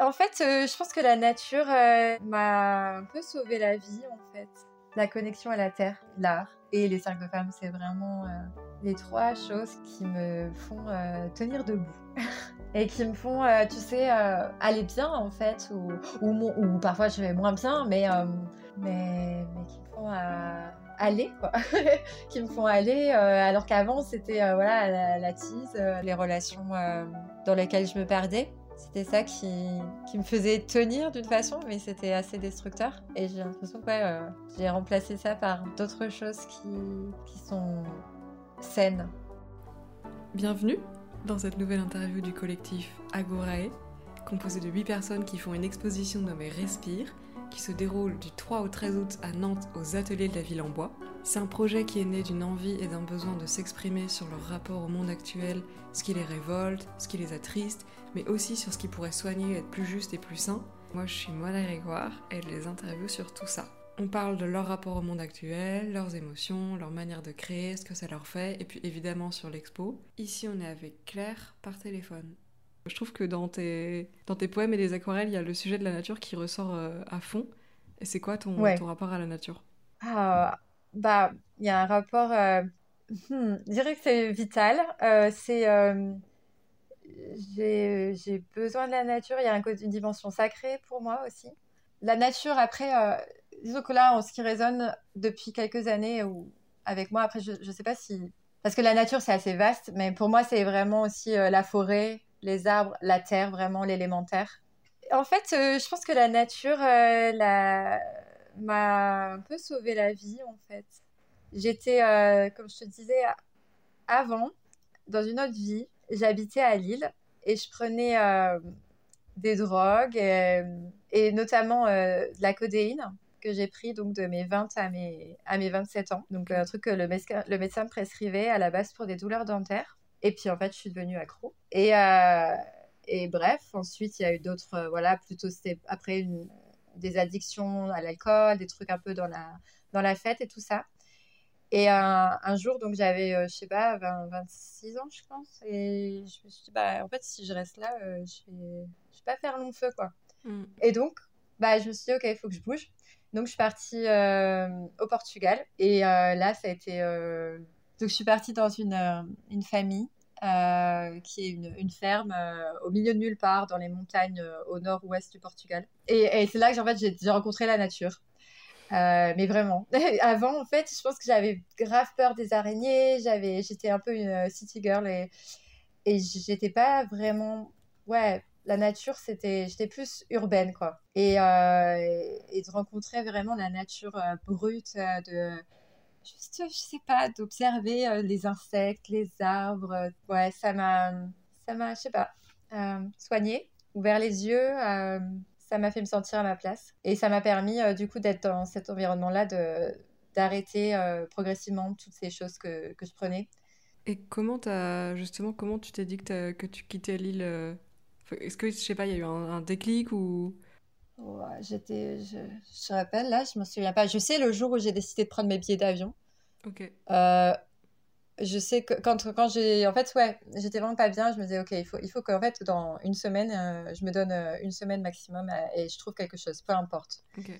En fait, euh, je pense que la nature euh, m'a un peu sauvé la vie, en fait. La connexion à la terre, l'art et les cercles de femmes, c'est vraiment euh, les trois choses qui me font tenir debout. et qui me font, tu sais, aller bien, en fait, ou, parfois je vais moins bien, mais, mais, qui me font aller, quoi. qui me font aller, alors qu'avant, c'était voilà, la, la tease, les relations dans lesquelles je me perdais. C'était ça qui, me faisait tenir d'une façon, mais c'était assez destructeur. Et j'ai l'impression que euh, j'ai remplacé ça par d'autres choses qui, qui sont saines. Bienvenue dans cette nouvelle interview du collectif Agorae, composé de 8 personnes qui font une exposition nommée Respire, qui se déroule du 3 au 13 août à Nantes aux ateliers de la ville en bois. C'est un projet qui est né d'une envie et d'un besoin de s'exprimer sur leur rapport au monde actuel, ce qui les révolte, ce qui les attriste, mais aussi sur ce qui pourrait soigner être plus juste et plus sain. Moi je suis Moana Grégoire et je les interview sur tout ça. On parle de leur rapport au monde actuel, leurs émotions, leur manière de créer, ce que ça leur fait, et puis évidemment sur l'expo. Ici, on est avec Claire par téléphone. Je trouve que dans tes, dans tes poèmes et les aquarelles, il y a le sujet de la nature qui ressort euh, à fond. Et c'est quoi ton, Ouais. ton rapport à la nature? Ah, bah, il y a un rapport. euh, hmm, je dirais que c'est vital. Euh, c'est. euh, j'ai, besoin de la nature. Il y a un une dimension sacrée pour moi aussi. La nature, après, disons que là, en ce qui résonne depuis quelques années ou avec moi, après, je ne sais pas si. Parce que la nature, c'est assez vaste, mais pour moi, c'est vraiment aussi euh, la forêt, les arbres, la terre, vraiment l'élémentaire. En fait, euh, je pense que la nature euh, m'a un peu sauvé la vie, en fait. J'étais, euh, comme je te disais, avant, dans une autre vie, j'habitais à Lille et je prenais des drogues et, notamment de la codéine que j'ai pris donc de mes 20 à mes, à mes 27 ans. Donc un truc que le, le médecin me prescrivait à la base pour des douleurs dentaires. Et puis en fait, je suis devenue accro. Et, euh, et bref, ensuite, il y a eu d'autres, euh, voilà, plutôt c'était après une- des addictions à l'alcool, des trucs un peu dans la, dans la fête et tout ça. Et un, un jour, donc j'avais, euh, je sais pas, 20, 26 ans, je pense. Et je me suis dit, bah, en fait, si je reste là, euh, je vais, je vais pas faire long feu, quoi. Mm. Et donc, bah, je me suis dit, OK, il faut que je bouge. Donc, je suis partie au Portugal. Et là, ça a été. Donc, je suis partie dans une, euh, une famille euh, qui est une, une ferme euh, au milieu de nulle part, dans les montagnes au nord-ouest du Portugal. Et, et c'est là que en fait, j'ai rencontré la nature. Mais vraiment. Avant, en fait, je pense que j'avais grave peur des araignées. J'avais, j'étais un peu une city girl et, et j'étais pas vraiment. Ouais, la nature, c'était, j'étais plus urbaine, quoi. Et, et, de rencontrer vraiment la nature brute, de juste, je sais pas, d'observer euh, les insectes, les arbres. euh, ouais, ça m'a, ça m'a, je sais pas, euh, soigné, ouvert les yeux. ça m'a fait me sentir à ma place. Et ça m'a permis, du coup, d'être dans cet environnement-là, de, d'arrêter progressivement toutes ces choses que, que je prenais. Et comment t'as, justement, comment tu t'es dit que, que tu quittais l'île Est-ce que, je sais pas, il y a eu un, un déclic ou... Ouais, j'étais, je, je me rappelle, là, je me souviens pas. Je sais le jour où j'ai décidé de prendre mes billets d'avion. Ok. Euh, je sais que quand, quand j'ai. En fait, ouais, j'étais vraiment pas bien. Je me disais, OK, il faut, il faut qu'en fait, dans une semaine, euh, je me donne euh, une semaine maximum et je trouve quelque chose, peu importe. Ok.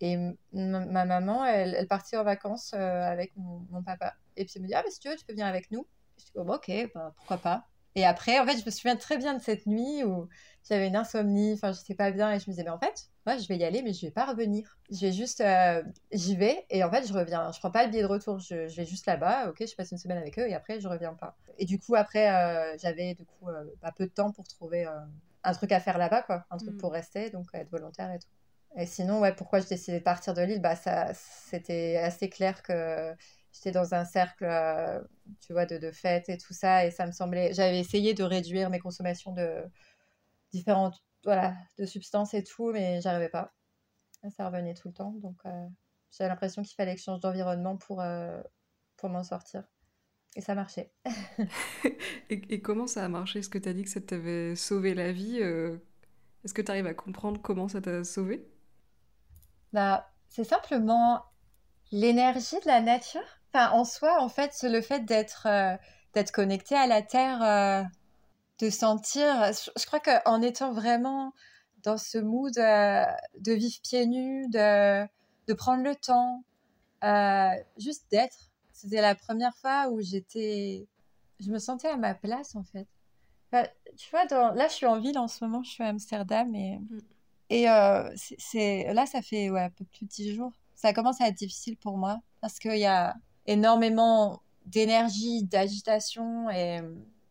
Et ma ma maman, elle, elle partait en vacances avec mon, mon papa. Et puis elle me dit, ah, mais si tu veux, tu peux venir avec nous. Je dis, oh, bah, OK, bah, pourquoi pas. Et après, en fait, je me souviens très bien de cette nuit où j'avais une insomnie, enfin, j'étais pas bien et je me disais, mais en fait, ouais, je vais y aller, mais je vais pas revenir. Je vais juste, euh, j'y vais et en fait, je reviens. Je prends pas le billet de retour, je, je vais juste là-bas, ok, je passe une semaine avec eux et après, je reviens pas. Et du coup, après, euh, j'avais du coup euh, pas peu de temps pour trouver un truc à faire là-bas, quoi, un truc Mm. pour rester, donc être volontaire et tout. Et sinon, ouais, pourquoi j'ai décidé de partir de l'île, bah, ça, c'était assez clair que j'étais dans un cercle, euh, tu vois, de, de fêtes et tout ça, et ça me semblait. J'avais essayé de réduire mes consommations de différentes, voilà, de substances et tout, mais j'arrivais pas. Ça revenait tout le temps, donc euh, j'avais l'impression qu'il fallait que je change d'environnement pour, euh, pour m'en sortir. Et ça marchait. Et, et comment ça a marché? Est-ce que tu as dit que ça t'avait sauvé la vie euh, Est-ce que tu arrives à comprendre comment ça t'a sauvé Bah, c'est simplement l'énergie de la nature. Enfin, en soi, en fait, le fait d'être euh, d'être connecté à la terre, euh, de sentir. Je, je crois qu'en étant vraiment dans ce mood de vivre pieds nus, de, de prendre le temps, juste d'être. C'était la première fois où j'étais, je me sentais à ma place en fait. Bah, tu vois, là, je suis en ville en ce moment, je suis à Amsterdam et, mm. et c'est là, ça fait ouais, un peu plus de 10 jours. Ça commence à être difficile pour moi parce qu'il y a énormément d'énergie, d'agitation et,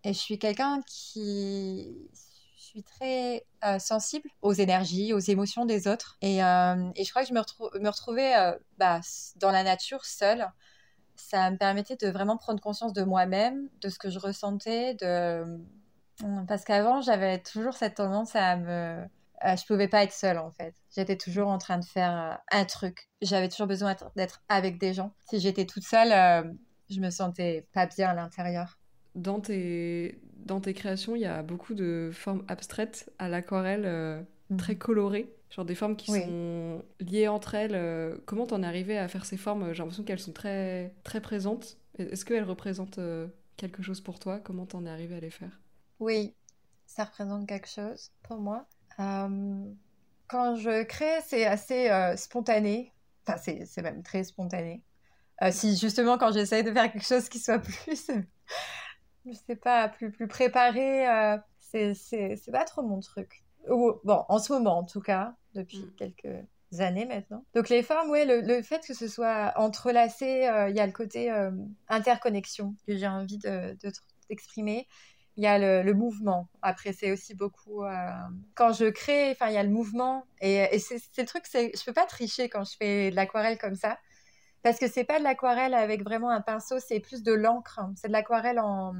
je suis quelqu'un qui je suis très euh, sensible aux énergies, aux émotions des autres et, euh, et je crois que je me, me retrouvais euh, bah, dans la nature seule. Ça me permettait de vraiment prendre conscience de moi-même, de ce que je ressentais, de parce qu'avant j'avais toujours cette tendance à me je pouvais pas être seule en fait. J'étais toujours en train de faire un truc. J'avais toujours besoin d'être avec des gens. Si j'étais toute seule, je me sentais pas bien à l'intérieur. Dans tes, dans tes créations, il y a beaucoup de formes abstraites à l'aquarelle, euh, mhm. très colorées, genre des formes qui sont liées entre elles. Euh, comment t'en es arrivé à faire ces formes? J'ai l'impression qu'elles sont très, très présentes. Est-ce qu'elles représentent euh, quelque chose pour toi? Comment t'en es arrivé à les faire? Oui, ça représente quelque chose pour moi. Quand je crée, c'est assez spontané. Enfin, c'est même très spontané. Euh, si justement quand j'essaye de faire quelque chose qui soit plus, je sais pas, plus, plus préparé, euh, c'est pas trop mon truc. bon, en ce moment en tout cas, depuis mm. quelques années maintenant. Donc les formes, oui, le, fait que ce soit entrelacé, euh, il y a le côté interconnexion que j'ai envie de, d'exprimer. Il y a le, mouvement. Après, c'est aussi beaucoup quand je crée. Enfin, il y a le mouvement et, et c'est, le truc, c'est je peux pas tricher quand je fais de l'aquarelle comme ça parce que c'est pas de l'aquarelle avec vraiment un pinceau, c'est plus de l'encre. C'est de l'aquarelle en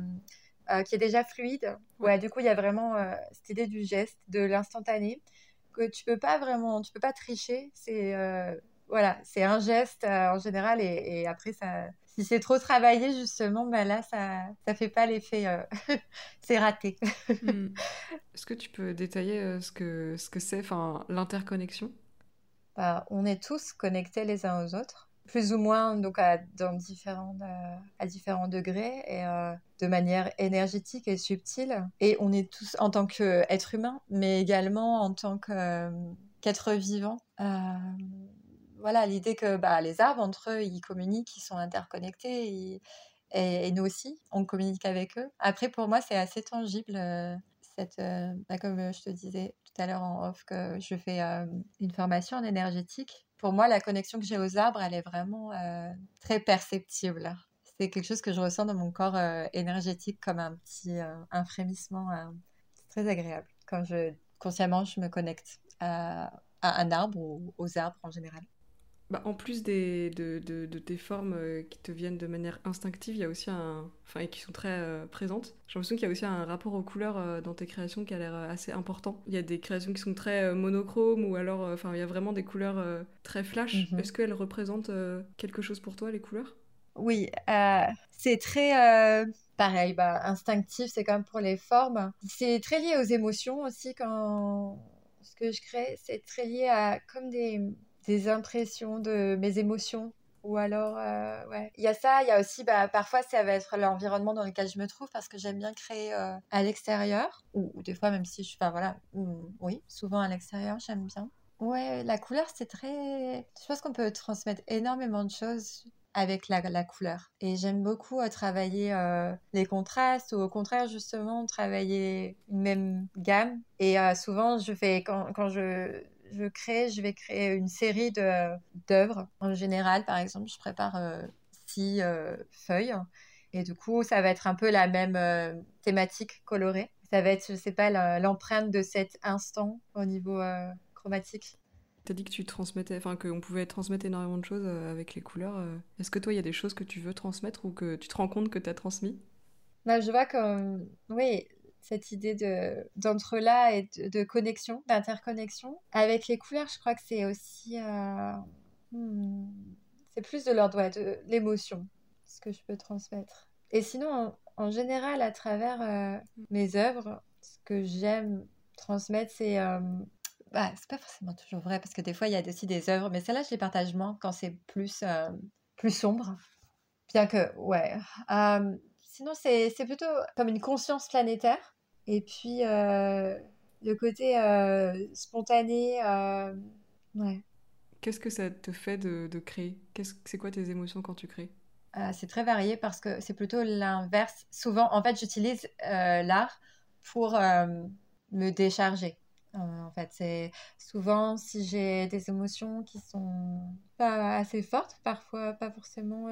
euh, qui est déjà fluide. Ouais, du coup, il y a vraiment euh, cette idée du geste, de l'instantané, que tu peux pas vraiment, tu peux pas tricher. C'est euh, voilà, c'est un geste en général, et, après ça, si c'est trop travaillé justement, ben là ça, ça fait pas l'effet, c'est raté. Hmm. Est-ce que tu peux détailler ce que ce que c'est, enfin l'interconnexion? Bah, On est tous connectés les uns aux autres plus ou moins donc à, dans différents, euh, à différents degrés et euh, de manière énergétique et subtile. Et on est tous en tant qu'être humain, mais également en tant euh, qu'être vivant. Voilà, l'idée que bah, les arbres, entre eux, ils communiquent, ils sont interconnectés, et, nous aussi, on communique avec eux. Après, pour moi, c'est assez tangible. Cette, bah, comme je te disais tout à l'heure en off, que je fais une formation en énergétique pour moi, la connexion que j'ai aux arbres, elle est vraiment euh, très perceptible. C'est quelque chose que je ressens dans mon corps euh, énergétique comme un petit euh, un frémissement. très agréable quand je consciemment je me connecte à, un arbre ou aux arbres en général. Bah, en plus des, de, de, tes formes euh, qui te viennent de manière instinctive, il y a aussi un. Enfin, et qui sont très euh, présentes. J'ai l'impression qu'il y a aussi un rapport aux couleurs euh, dans tes créations qui a l'air assez important. Il y a des créations qui sont très monochromes ou alors. Enfin, il y a vraiment des couleurs très flash. Mhm. Est-ce qu'elles représentent quelque chose pour toi, les couleurs? Oui, c'est très. Pareil, bah, instinctif, c'est comme pour les formes. C'est très lié aux émotions aussi quand ce que je crée, c'est très lié à comme des, des impressions de mes émotions. Ou alors, euh, ouais. Il y a ça, il y a aussi, bah, parfois, ça va être l'environnement dans lequel je me trouve parce que j'aime bien créer euh, à l'extérieur. Ou, des fois, même si je. Enfin, voilà. oui, souvent à l'extérieur, j'aime bien. Ouais, la couleur, c'est très. Je pense qu'on peut transmettre énormément de choses avec la, la couleur. Et j'aime beaucoup euh, travailler les contrastes ou au contraire, justement, travailler une même gamme. Et souvent, je fais, quand, quand je je crée, je vais créer une série d'œuvres. En général, par exemple, je prépare euh, six euh, feuilles. Et du coup, ça va être un peu la même euh, thématique colorée. Ça va être, je sais pas, l'empreinte de cet instant au niveau chromatique. Tu as dit que tu transmettais, enfin qu'on pouvait transmettre énormément de choses avec les couleurs. Est-ce que toi, il y a des choses que tu veux transmettre ou que tu te rends compte que tu as transmis? Bah, Je vois comme, oui, cette idée de d'entre-là et de, connexion, d'interconnexion. Avec les couleurs, je crois que c'est aussi... Euh, hmm, c'est plus de l'ordre de l'émotion, ce que je peux transmettre. Et sinon, en, général, à travers euh, mes œuvres, ce que j'aime transmettre, c'est... Euh, bah, c'est pas forcément toujours vrai, parce que des fois, il y a aussi des œuvres, mais celles-là, je les partage moins quand c'est plus, plus sombre. Bien que, ouais. Sinon, c'est plutôt comme une conscience planétaire et puis, euh, le côté spontané. ouais. Qu'est-ce que ça te fait de, de créer? C'est quoi tes émotions quand tu crées? C'est très varié parce que c'est plutôt l'inverse. Souvent, en fait, j'utilise l'art pour me décharger. en fait, c'est souvent si j'ai des émotions qui sont pas assez fortes, parfois pas forcément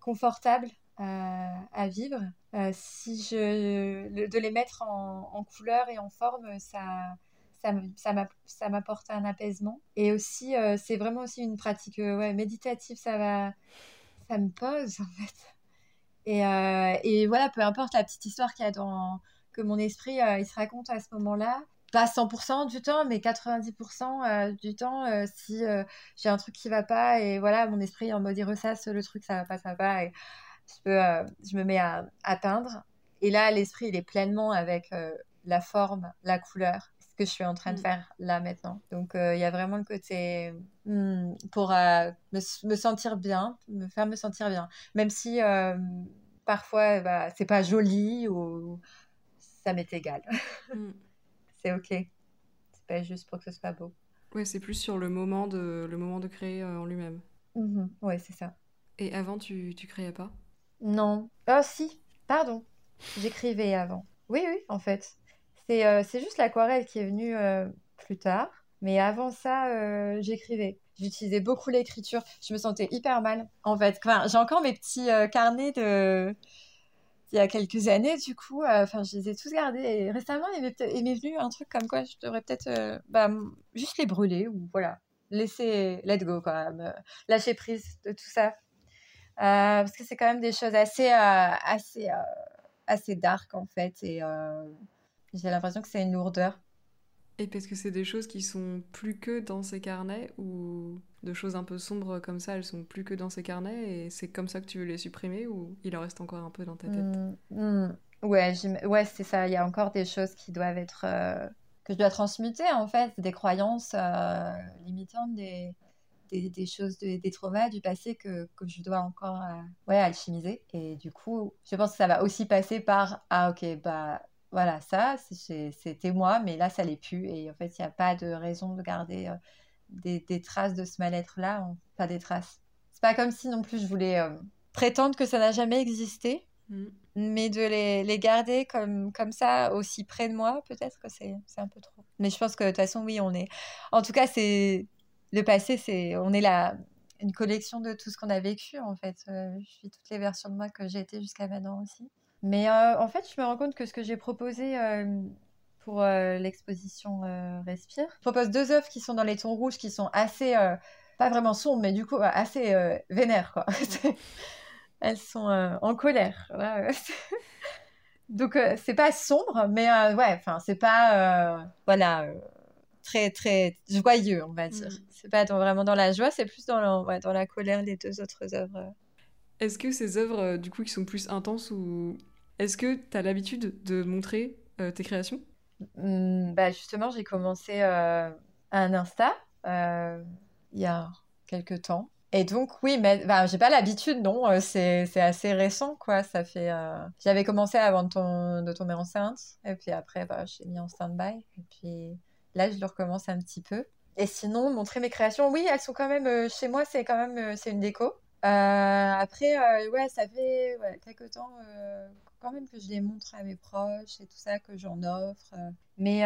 confortables à, vivre. Euh, si je de les mettre en, en, couleur et en forme, ça ça m'apporte un apaisement. Et aussi, euh, c'est vraiment aussi une pratique euh, ouais, méditative. Ça va, ça me pose en fait. Et, et voilà, peu importe la petite histoire qu'il y a dans que mon esprit il se raconte à ce moment-là, pas 100% du temps, mais 90% du temps, si j'ai un truc qui va pas et voilà, mon esprit en mode il ressasse le truc, ça va pas, ça va pas. Je, euh, je me mets à, peindre. Et là, l'esprit, il est pleinement avec euh, la forme, la couleur, ce que je suis en train de mm. faire là maintenant. Donc, euh, il y a vraiment le côté hmm, pour me, sentir bien, me faire me sentir bien. Même si parfois, bah, c'est pas joli ou ça m'est égal. Mm. c'est OK. C'est pas juste pour que ce soit beau. Ouais, c'est plus sur le moment de, le moment de créer en lui-même. Ouais, c'est ça. Et avant, tu, tu créais pas? Non. Ah si, pardon. J'écrivais avant. Oui, oui, en fait. C'est euh, juste l'aquarelle qui est venue euh, plus tard. Mais avant ça, euh, j'écrivais. J'utilisais beaucoup l'écriture. Je me sentais hyper mal, en fait. Enfin, j'ai encore mes petits carnets de... Il y a quelques années, du coup. Enfin, je les ai tous gardés. Et récemment, il m'est venu un truc comme quoi je devrais peut-être bah, juste les brûler ou voilà. Laisser, let go quand même. lâcher prise de tout ça. Euh, parce que c'est quand même des choses assez, euh, assez, euh, assez dark en fait, et j'ai l'impression que c'est une lourdeur. Et parce que c'est des choses qui sont plus que dans ces carnets, ou de choses un peu sombres comme ça, elles sont plus que dans ces carnets, et c'est comme ça que tu veux les supprimer, ou il en reste encore un peu dans ta tête? Mmh, mmh. Ouais, ouais c'est ça, il y a encore des choses qui doivent être... que je dois transmuter en fait, des croyances limitantes, des des, choses, des traumas du passé que, que je dois encore euh, ouais, alchimiser. Et du coup, je pense que ça va aussi passer par Ah, ok, bah voilà, ça, c'était moi, mais là, ça l'est plus. Et en fait, il n'y a pas de raison de garder euh, des, des, traces de ce mal-être-là. Pas des traces. C'est pas comme si non plus je voulais euh, prétendre que ça n'a jamais existé. Mm. Mais de les, les, garder comme, comme ça, aussi près de moi, peut-être que c'est un peu trop. Mais je pense que de toute façon, oui, on est. En tout cas, c'est le passé, c'est, on est la, une collection de tout ce qu'on a vécu, en fait. Euh, je suis toutes les versions de moi que j'ai été jusqu'à maintenant aussi. Mais euh, en fait, je me rends compte que ce que j'ai proposé euh, pour l'exposition Respire, je propose deux œuvres qui sont dans les tons rouges, qui sont assez, pas vraiment sombres, mais du coup assez vénères, quoi. Elles sont en colère. Donc, c'est pas sombre, mais ouais, enfin, c'est pas, voilà très très joyeux, on va dire. Mm. C'est pas vraiment dans la joie, c'est plus dans la, dans la colère les deux autres œuvres. Est-ce que ces œuvres, euh, du coup, qui sont plus intenses ou est-ce que tu as l'habitude de montrer euh, tes créations? Mmh, bah Justement, j'ai commencé euh, un Insta il y a quelques temps. Et donc, oui, mais bah, j'ai pas l'habitude, non. C'est assez récent, quoi. Ça fait. J'avais commencé avant de, de, tomber enceinte. Et puis après, bah, j'ai mis en stand-by. Et puis Là, je le recommence un petit peu. Et sinon, montrer mes créations, oui, elles sont quand même euh, chez moi, c'est quand même euh, c'est une déco. Euh, après, ouais, ça fait quelques temps quand même que je les montre à mes proches et tout ça, que j'en offre. Mais,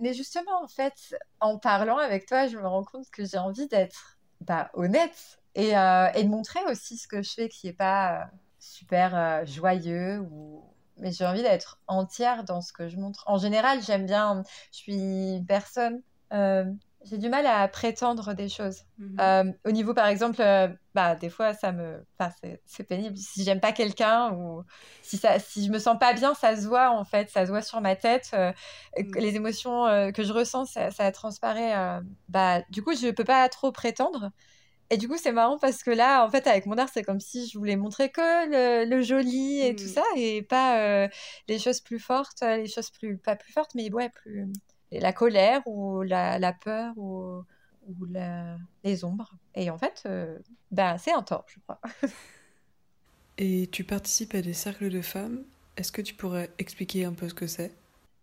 mais justement, en fait, en parlant avec toi, je me rends compte que j'ai envie d'être bah, honnête et, et, de montrer aussi ce que je fais qui n'est pas super joyeux ou, mais j'ai envie d'être entière dans ce que je montre. En général, j'aime bien, je suis une personne, euh, j'ai du mal à prétendre des choses. Mhm. Euh, au niveau, par exemple, euh, bah, des fois, ça me, enfin, c'est pénible. Si j'aime pas quelqu'un ou si ça, si je me sens pas bien, ça se voit en fait, ça se voit sur ma tête. Mhm. Les émotions que je ressens, ça, ça transparaît. bah, du coup, je peux pas trop prétendre. Et du coup, c'est marrant parce que là, en fait, avec mon art, c'est comme si je voulais montrer que le, joli et tout mmh. ça, et pas euh, les choses plus fortes, les choses plus, pas plus fortes, mais ouais, plus la colère ou la, peur ou, ou les ombres. Et en fait, euh, bah, c'est un tort, je crois. et tu participes à des cercles de femmes. Est-ce que tu pourrais expliquer un peu ce que c'est?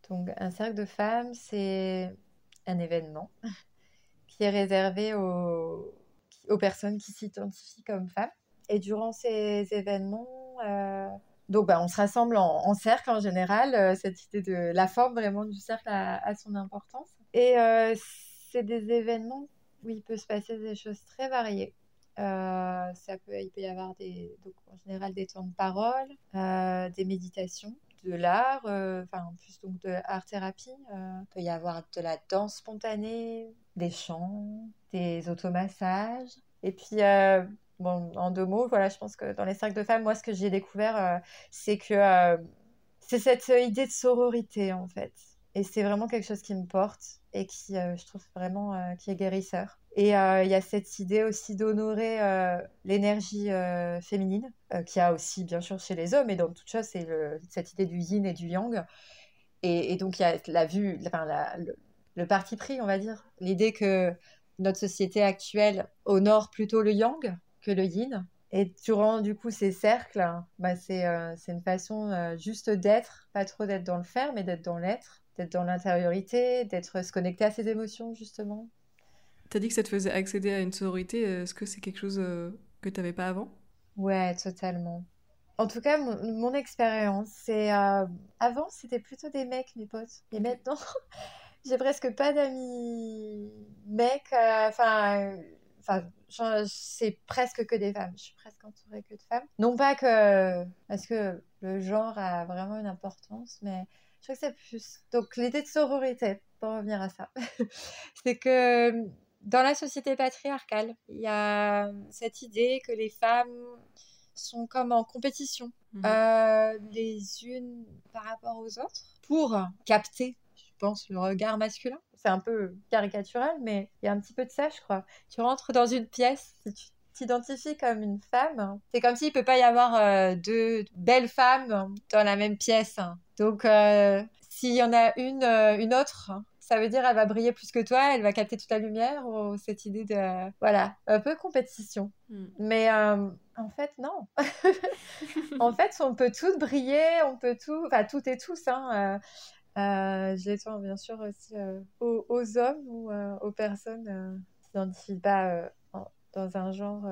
Donc, un cercle de femmes, c'est un événement qui est réservé aux, aux personnes qui s'identifient comme femmes. Et durant ces événements, euh, donc bah, on se rassemble en, cercle en général. Euh, cette idée de la forme vraiment du cercle a, son importance. Et euh, c'est des événements où il peut se passer des choses très variées. ça peut, il peut y avoir des, donc, en général des temps de parole, des méditations, de l'art, enfin en plus donc de art thérapie. il peut y avoir de la danse spontanée, des chants, des automassages. Et puis bon, en deux mots, voilà, je pense que dans les cercles de femmes, moi, ce que j'ai découvert, euh, c'est que euh, c'est cette idée de sororité, en fait. Et c'est vraiment quelque chose qui me porte et qui, euh, je trouve vraiment, qui est guérisseur. Et il y a cette idée aussi d'honorer l'énergie féminine, qui a aussi, bien sûr, chez les hommes, et dans toute chose, c'est cette idée du yin et du yang. Et, donc, il y a la vue, enfin, le, le parti pris, on va dire, l'idée que notre société actuelle honore plutôt le yang, que le yin. Et durant du coup ces cercles, bah, c'est euh, une façon euh, juste d'être, pas trop d'être dans le faire, mais d'être dans l'être, d'être dans l'intériorité, d'être se connecter à ses émotions justement. T'as dit que ça te faisait accéder à une sororité, est-ce que c'est quelque chose euh, que tu n'avais pas avant? Ouais, totalement. En tout cas, mon, expérience, c'est avant c'était plutôt des mecs, mes potes, et maintenant j'ai presque pas d'amis mecs. Enfin enfin, c'est presque que des femmes. Je suis presque entourée que de femmes. Non pas que parce que le genre a vraiment une importance, mais je crois que c'est plus. Donc l'idée de sororité, pour revenir à ça, c'est que dans la société patriarcale, il y a cette idée que les femmes sont comme en compétition mhm. euh, les unes par rapport aux autres pour capter, pense, le regard masculin c'est un peu caricatural, mais il y a un petit peu de ça, je crois. Tu rentres dans une pièce, si tu t'identifies comme une femme, c'est comme s'il ne peut pas y avoir euh, deux belles femmes dans la même pièce. Donc, euh, s'il y en a une, euh, une autre, ça veut dire elle va briller plus que toi, elle va capter toute la lumière, ou cette idée de... Voilà, un peu compétition. Hmm. Mais en fait, non. en fait, on peut toutes briller, on peut tout, enfin, toutes et tous. Hein, euh, je l'étends bien sûr aussi euh, aux, hommes ou euh, aux personnes qui s'identifient pas dans un genre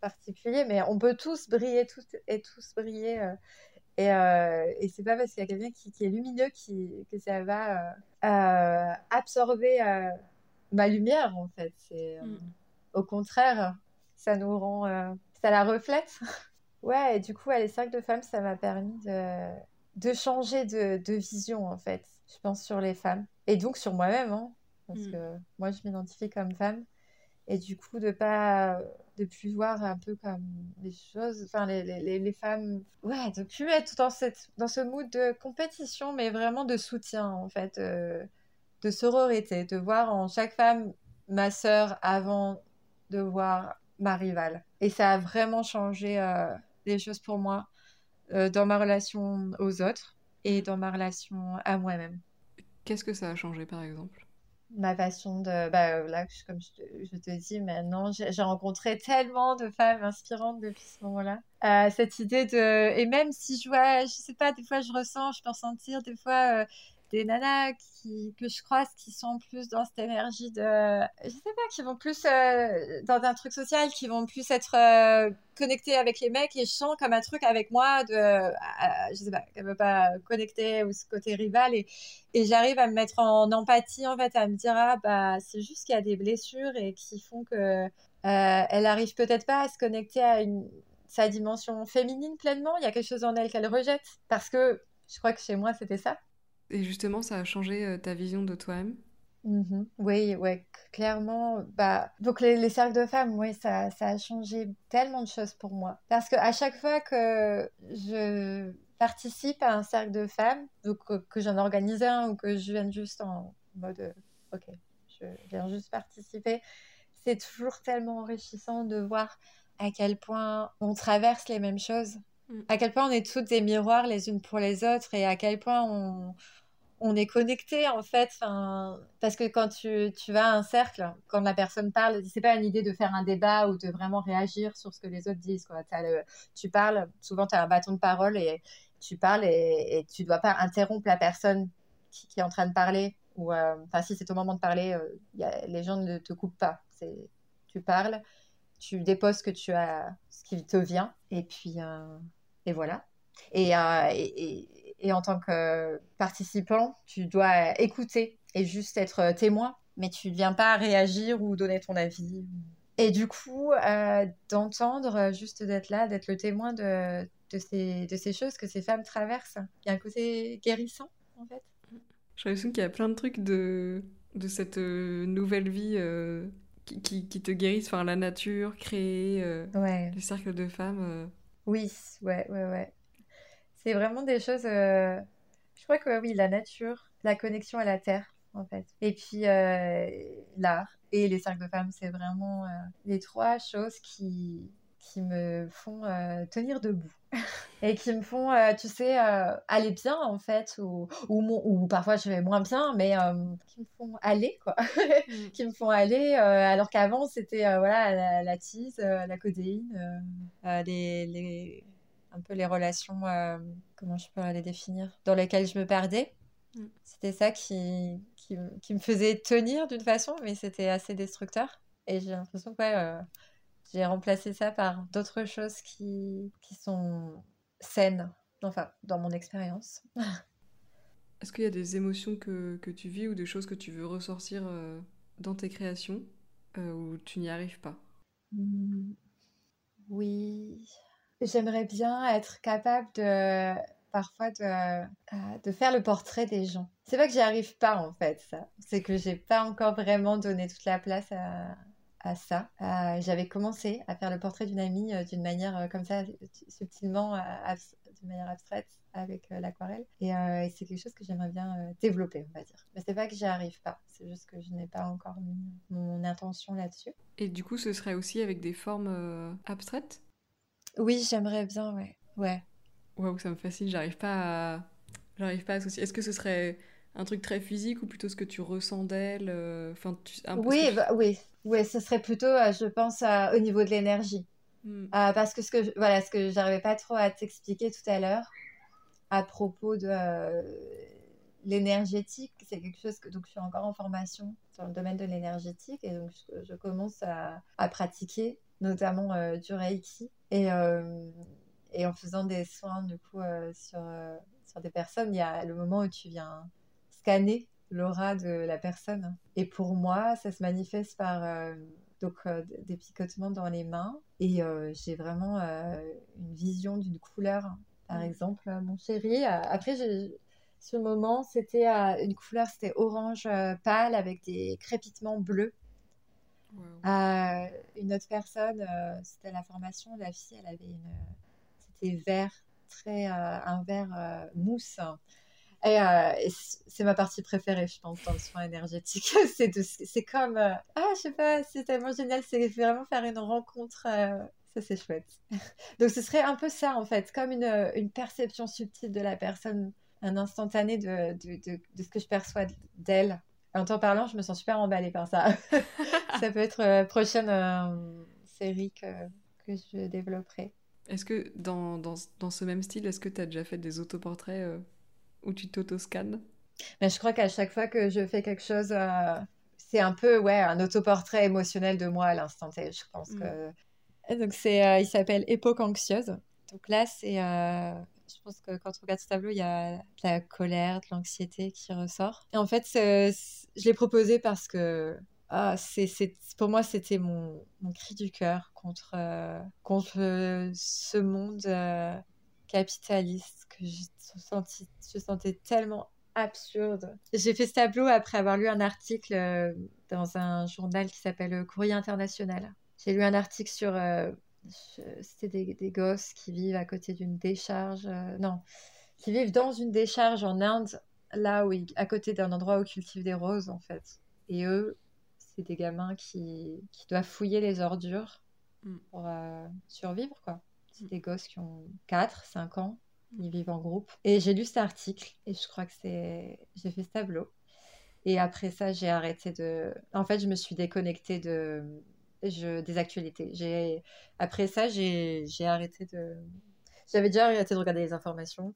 particulier, mais on peut tous briller toutes et tous briller. et, et c'est pas parce qu'il y a quelqu'un qui, est lumineux qui, que ça va absorber ma lumière en fait. Mm. au contraire, ça nous rend, ça la reflète. ouais, et du coup, à les cercles de femmes, ça m'a permis de de changer de, vision, en fait, je pense, sur les femmes. Et donc sur moi-même, hein, parce mm. que moi, je m'identifie comme femme. Et du coup, de pas de plus voir un peu comme les choses, enfin les, les, les, femmes, ouais, de plus être dans, cette, dans ce mood de compétition, mais vraiment de soutien, en fait, euh, de sororité, de voir en chaque femme ma sœur avant de voir ma rivale. Et ça a vraiment changé euh, les choses pour moi. Euh, dans ma relation aux autres et dans ma relation à moi-même. Qu'est-ce que ça a changé par exemple? Ma façon de. Bah, là, comme je te, dis maintenant, j'ai rencontré tellement de femmes inspirantes depuis ce moment-là. Euh, cette idée de. Et même si je vois, je sais pas, des fois je ressens, je peux sentir, des fois. Euh, des nanas qui, que je croise qui sont plus dans cette énergie de, je sais pas, qui vont plus euh, dans un truc social, qui vont plus être euh, connectées avec les mecs et je sens comme un truc avec moi de, euh, je sais pas, qu'elle veut pas connecter ou ce côté rival et, et j'arrive à me mettre en empathie en fait, à me dire ah bah c'est juste qu'il y a des blessures et qui font que elle arrive peut-être pas à se connecter à une sa dimension féminine pleinement. Il y a quelque chose en elle qu'elle rejette parce que je crois que chez moi c'était ça. Et justement, ça a changé euh, ta vision de toi-même? Mmh Oui, ouais, clairement. Bah, donc les, cercles de femmes, oui, ça, ça, a changé tellement de choses pour moi. Parce qu'à chaque fois que je participe à un cercle de femmes, donc que, j'en organise un ou que je viens juste en mode, euh, ok, je viens juste participer, c'est toujours tellement enrichissant de voir à quel point on traverse les mêmes choses, mmh. à quel point on est toutes des miroirs les unes pour les autres et à quel point on, on est connecté en fait. Parce que quand tu, vas à un cercle, quand la personne parle, c'est pas une idée de faire un débat ou de vraiment réagir sur ce que les autres disent. Quoi. tu parles, souvent tu as un bâton de parole et tu parles et, et tu dois pas interrompre la personne qui, est en train de parler, ou enfin si c'est au moment de parler, a, les gens ne te coupent pas. Tu parles, tu déposes ce que tu as, ce qui te vient, et puis et voilà. Et, et, en tant que participant, tu dois écouter et juste être témoin, mais tu ne viens pas réagir ou donner ton avis. Et du coup, euh, d'entendre, euh, juste d'être là, d'être le témoin de, ces, choses que ces femmes traversent, il y a un côté guérissant, en fait. J'ai l'impression qu'il y a plein de trucs de, cette euh, nouvelle vie qui, qui, te guérissent, enfin la nature, créer ouais. le cercle de femmes. Oui, ouais, ouais, ouais. C'est vraiment des choses. Je crois que oui, la nature, la connexion à la terre, en fait. Et puis l'art et les cercles de femmes, c'est vraiment euh, les trois choses qui, qui me font euh, tenir debout et qui me font, euh, tu sais, aller bien en fait, ou, ou, ou, parfois je vais moins bien, mais qui me font aller, quoi. Mm. qui me font aller, alors qu'avant c'était voilà, la, tise, la codéine, les, les, un peu les relations, comment je peux les définir, dans lesquelles je me perdais. Mm. C'était ça qui, qui, qui, me faisait tenir d'une façon, mais c'était assez destructeur. Et j'ai l'impression que euh, j'ai remplacé ça par d'autres choses qui, qui sont saines, enfin, dans mon expérience. Est-ce qu'il y a des émotions que, que, tu vis ou des choses que tu veux ressortir euh, dans tes créations euh, où tu n'y arrives pas? Mmh. Oui. J'aimerais bien être capable de parfois de, euh, de faire le portrait des gens. C'est pas que j'y arrive pas en fait, ça. C'est que j'ai pas encore vraiment donné toute la place à, à ça. Euh, j'avais commencé à faire le portrait d'une amie euh, d'une manière comme ça, subtilement, d'une manière abstraite avec l'aquarelle. Et, c'est quelque chose que j'aimerais bien développer, on va dire. Mais c'est pas que j'y arrive pas, c'est juste que je n'ai pas encore mis mon intention là-dessus. Et du coup, ce serait aussi avec des formes abstraites? Oui, j'aimerais bien, ouais. Ouais. Waouh, ça me fascine, j'arrive pas à... J'arrive pas à associer. Est-ce que ce serait un truc très physique ou plutôt ce que tu ressens d'elle euh, enfin, oui, bah, oui, oui, ce serait plutôt, euh, je pense, au niveau de l'énergie. Hmm. Euh, parce que ce que, voilà, ce que j'arrivais pas trop à t'expliquer tout à l'heure à propos de l'énergétique, c'est quelque chose que donc je suis encore en formation dans le domaine de l'énergétique et donc je, commence à, à, pratiquer notamment du Reiki et et en faisant des soins, du coup, sur, sur des personnes, il y a le moment où tu viens scanner l'aura de la personne. Et pour moi, ça se manifeste par euh, donc, des picotements dans les mains. Et j'ai vraiment une vision d'une couleur. Par mmh. exemple, mon chéri, après, le moment, c'était une couleur, c'était orange pâle avec des crépitements bleus. une autre personne, c'était la formation, la fille, elle avait une, vert, très, euh, un vert euh, mousse. Et, euh, c'est ma partie préférée, je pense, dans le soin énergétique. c'est, comme, ah, je sais pas, c'est tellement génial, c'est vraiment faire une rencontre. ça, c'est chouette. Donc, ce serait un peu ça, en fait, comme une, une perception subtile de la personne, un instantané de, de, de, ce que je perçois d'elle. En t'en parlant, je me sens super emballée par ça. ça peut être la prochaine série que, que je développerai. Est-ce que dans, dans, dans, ce même style, est-ce que tu as déjà fait des autoportraits euh, où tu t'auto-scannes? Mais Je crois qu'à chaque fois que je fais quelque chose, euh, c'est un peu ouais, un autoportrait émotionnel de moi à l'instant T. Je pense mm. que. donc, c'est, euh, il s'appelle Époque anxieuse. Donc là, c'est. je pense que quand on regarde ce tableau, il y a de la colère, de l'anxiété qui ressort. Et en fait, je l'ai proposé parce que ah, c'est, pour moi, c'était mon, mon, cri du cœur contre, euh, contre ce monde euh, capitaliste que je, senti, je sentais tellement absurde. J'ai fait ce tableau après avoir lu un article euh, dans un journal qui s'appelle Courrier International. J'ai lu un article sur... c'était des, des, gosses qui vivent à côté d'une décharge. non, qui vivent dans une décharge en Inde, là où, à côté d'un endroit où ils cultivent des roses, en fait. Et eux, c'est des gamins qui, qui, doivent fouiller les ordures mm. pour euh, survivre, quoi. C'est des gosses qui ont 4, 5 ans, ils vivent en groupe. Et j'ai lu cet article et je crois que c'est... J'ai fait ce tableau. Et après ça, j'ai arrêté de... En fait, je me suis déconnectée de... Je... des actualités. J'ai... Après ça, j'ai... j'ai arrêté de... J'avais déjà arrêté de regarder les informations.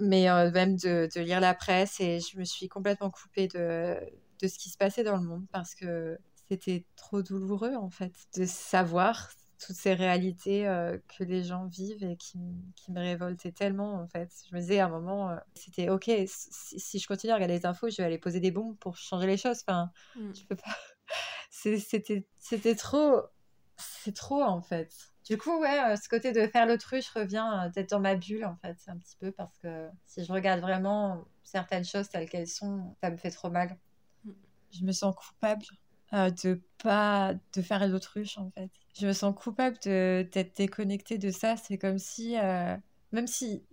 mais même de, de, lire la presse. Et je me suis complètement coupée de, de ce qui se passait dans le monde parce que c'était trop douloureux, en fait, de savoir toutes ces réalités euh, que les gens vivent et qui, qui, me révoltaient tellement en fait. Je me disais à un moment, euh, c'était ok, si, je continue à regarder les infos, je vais aller poser des bombes pour changer les choses. Enfin, mm. je peux pas. C'était, trop, c'est trop en fait. Du coup, ouais, euh, ce côté de faire l'autruche revient d'être dans ma bulle en fait, un petit peu parce que si je regarde vraiment certaines choses telles qu'elles sont, ça me fait trop mal. Mm. Je me sens coupable de pas de faire l'autruche en fait je me sens coupable d'être déconnectée de ça. C'est comme si, euh, même si,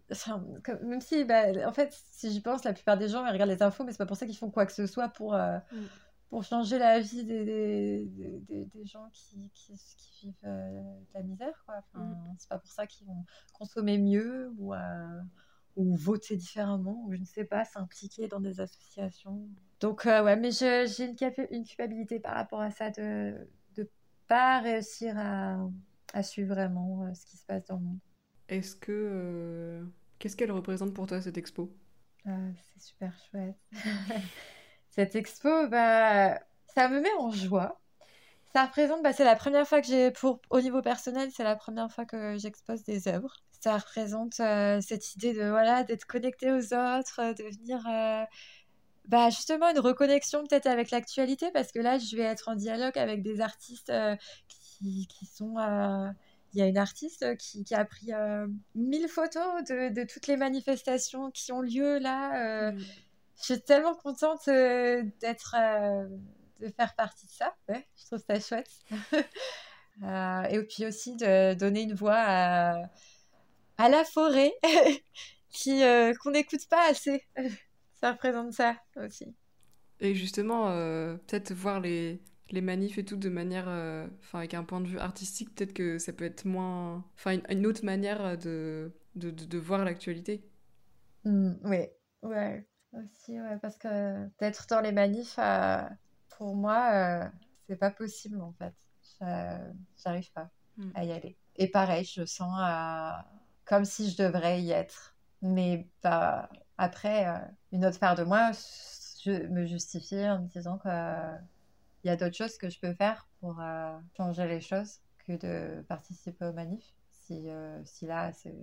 même si, bah, en fait, si j'y pense, la plupart des gens ils regardent les infos, mais c'est pas pour ça qu'ils font quoi que ce soit pour, euh, mm. pour changer la vie des, des, des, des gens qui, qui, qui vivent euh, de la misère. Quoi. Enfin, mm. C'est pas pour ça qu'ils vont consommer mieux ou, ou voter différemment, ou je ne sais pas, s'impliquer dans des associations. Donc, ouais, mais j'ai une, une culpabilité par rapport à ça de pas réussir à, à suivre vraiment euh, ce qui se passe dans le monde. Est-ce que. Euh, qu'est-ce qu'elle représente pour toi, cette expo? Ah, C'est super chouette. cette expo, bah, ça me met en joie. Ça représente, bah, c'est la première fois que j'ai, pour au niveau personnel, c'est la première fois que j'expose des œuvres. Ça représente euh, cette idée de voilà d'être connecté aux autres, de venir bah justement une reconnexion peut-être avec l'actualité parce que là je vais être en dialogue avec des artistes euh, qui, qui, sont euh, il y a une artiste qui, qui a pris euh, mille photos de, de, toutes les manifestations qui ont lieu là mmh. je suis tellement contente d'être de faire partie de ça. Ouais, je trouve ça chouette. Et puis aussi de donner une voix à, à la forêt qui qu'on n'écoute pas assez ça représente ça aussi. Et justement, euh, peut-être voir les, les manifs et tout de manière, euh, enfin avec un point de vue artistique, peut-être que ça peut être moins, enfin une, autre manière de, de, de, voir l'actualité. Mmh, oui, ouais, aussi, ouais, parce que d'être dans les manifs, euh, pour moi, c'est pas possible en fait. J'arrive pas mmh. à y aller. Et pareil, je sens comme si je devrais y être, mais pas après, euh, une autre part de moi je me justifie en me disant qu'il y a d'autres choses que je peux faire pour euh, changer les choses que de participer aux manifs. Si, euh, si là, c'est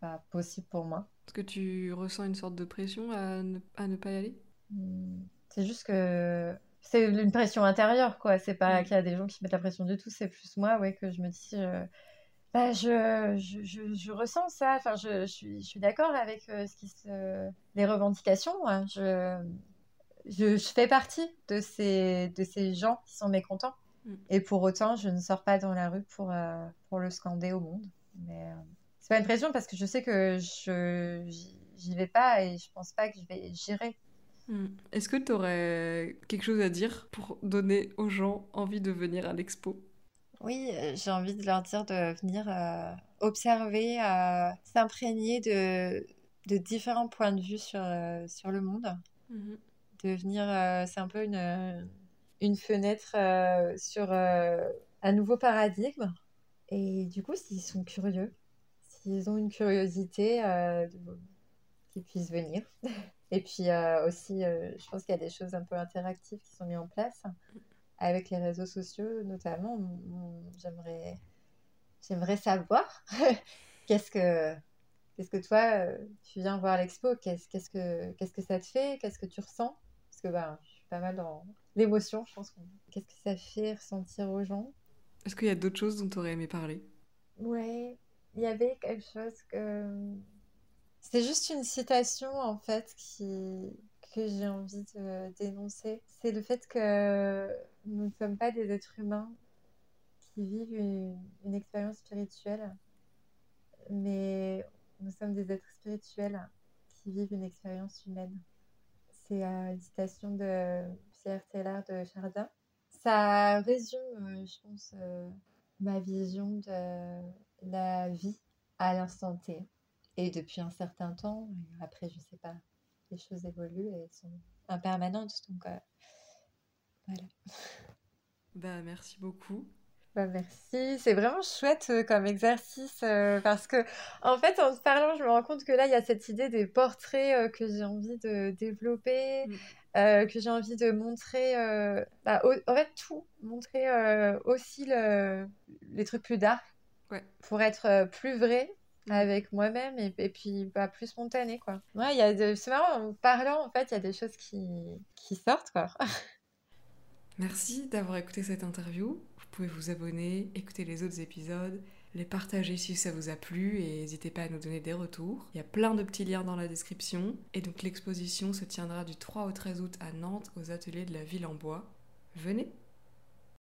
pas possible pour moi. Est-ce que tu ressens une sorte de pression à ne, à ne pas y aller? Hmm, C'est juste que c'est une pression intérieure, quoi. C'est pas qu'il y a des gens qui mettent la pression du tout, c'est plus moi, ouais, que je me dis. Bah, je, je, je, ressens ça. Enfin, je, suis, je suis d'accord avec euh, ce qui se... les revendications. Hein. Je, je, fais partie de ces, de ces gens qui sont mécontents. Mm. Et pour autant, je ne sors pas dans la rue pour, euh, pour le scander au monde. Mais euh, c'est pas une pression parce que je sais que je j'y vais pas et je pense pas que je vais gérer. Mm. Est-ce que tu aurais quelque chose à dire pour donner aux gens envie de venir à l'expo? Oui, euh, j'ai envie de leur dire de venir euh, observer, euh, s'imprégner de, de différents points de vue sur, sur le monde. Mhm. De venir, c'est un peu une, une fenêtre sur un nouveau paradigme. Et du coup, s'ils sont curieux, s'ils ont une curiosité, qu'ils puissent venir. Et puis aussi, je pense qu'il y a des choses un peu interactives qui sont mises en place avec les réseaux sociaux notamment, j'aimerais, j'aimerais savoir qu'est-ce que, qu'est-ce que toi, euh, tu viens voir l'expo, qu'est-ce, qu'est-ce, que, qu'est-ce que ça te fait, qu'est-ce que tu ressens? Parce que ben, je suis pas mal dans l'émotion, je pense. Qu'est-ce que ça fait ressentir aux gens? Est-ce qu'il y a d'autres choses dont tu aurais aimé parler? Ouais, il y avait quelque chose que... C'est juste une citation en fait qui, que j'ai envie de dénoncer. C'est le fait que nous ne sommes pas des êtres humains qui vivent une, expérience spirituelle, mais nous sommes des êtres spirituels qui vivent une expérience humaine. C'est euh, une citation de Pierre Teilhard de Chardin. Ça résume, euh, je pense, euh, ma vision de la vie à l'instant T. Et depuis un certain temps, après, je sais pas, les choses évoluent et sont impermanentes. Donc, voilà. Bah, merci beaucoup. Bah, merci, c'est vraiment chouette euh, comme exercice euh, parce que en fait en te parlant je me rends compte que là il y a cette idée des portraits euh, que j'ai envie de développer, Mm. que j'ai envie de montrer, bah, au- en fait tout, montrer aussi le- les trucs plus dark Ouais. pour être plus vrai. Avec moi-même et, et puis bah, plus spontané quoi. Ouais, il y a de... c'est marrant en parlant en fait il y a des choses qui, qui sortent quoi. Merci d'avoir écouté cette interview. Vous pouvez vous abonner, écouter les autres épisodes, les partager si ça vous a plu et n'hésitez pas à nous donner des retours. Il y a plein de petits liens dans la description. Et donc l'exposition se tiendra du 3 au 13 août à Nantes aux ateliers de la ville en bois. Venez